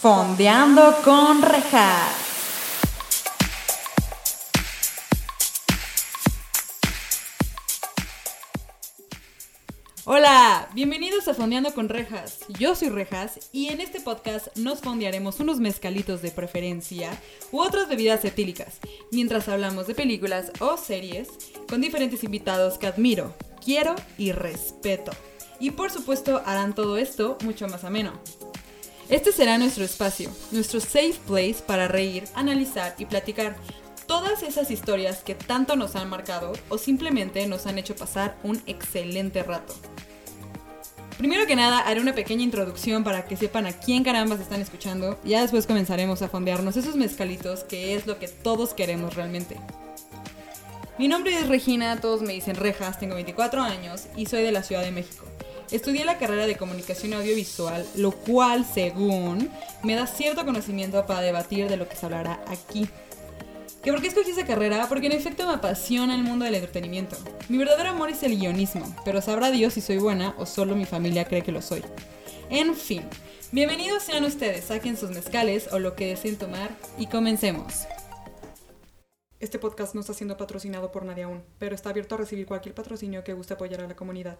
Fondeando con rejas. Hola, bienvenidos a Fondeando con Rejas. Yo soy Rejas y en este podcast nos fondearemos unos mezcalitos de preferencia u otras bebidas etílicas, mientras hablamos de películas o series con diferentes invitados que admiro, quiero y respeto. Y por supuesto harán todo esto mucho más ameno. Este será nuestro espacio, nuestro safe place para reír, analizar y platicar todas esas historias que tanto nos han marcado o simplemente nos han hecho pasar un excelente rato. Primero que nada, haré una pequeña introducción para que sepan a quién carambas están escuchando. Ya después comenzaremos a fondearnos esos mezcalitos, que es lo que todos queremos realmente. Mi nombre es Regina, todos me dicen Rejas, tengo 24 años y soy de la Ciudad de México. Estudié la carrera de comunicación audiovisual, lo cual, según, me da cierto conocimiento para debatir de lo que se hablará aquí. ¿Que por qué escogí esa carrera? Porque en efecto me apasiona el mundo del entretenimiento. Mi verdadero amor es el guionismo, pero sabrá Dios si soy buena o solo mi familia cree que lo soy. En fin, bienvenidos sean ustedes, saquen sus mezcales o lo que deseen tomar y comencemos. Este podcast no está siendo patrocinado por nadie aún, pero está abierto a recibir cualquier patrocinio que guste apoyar a la comunidad.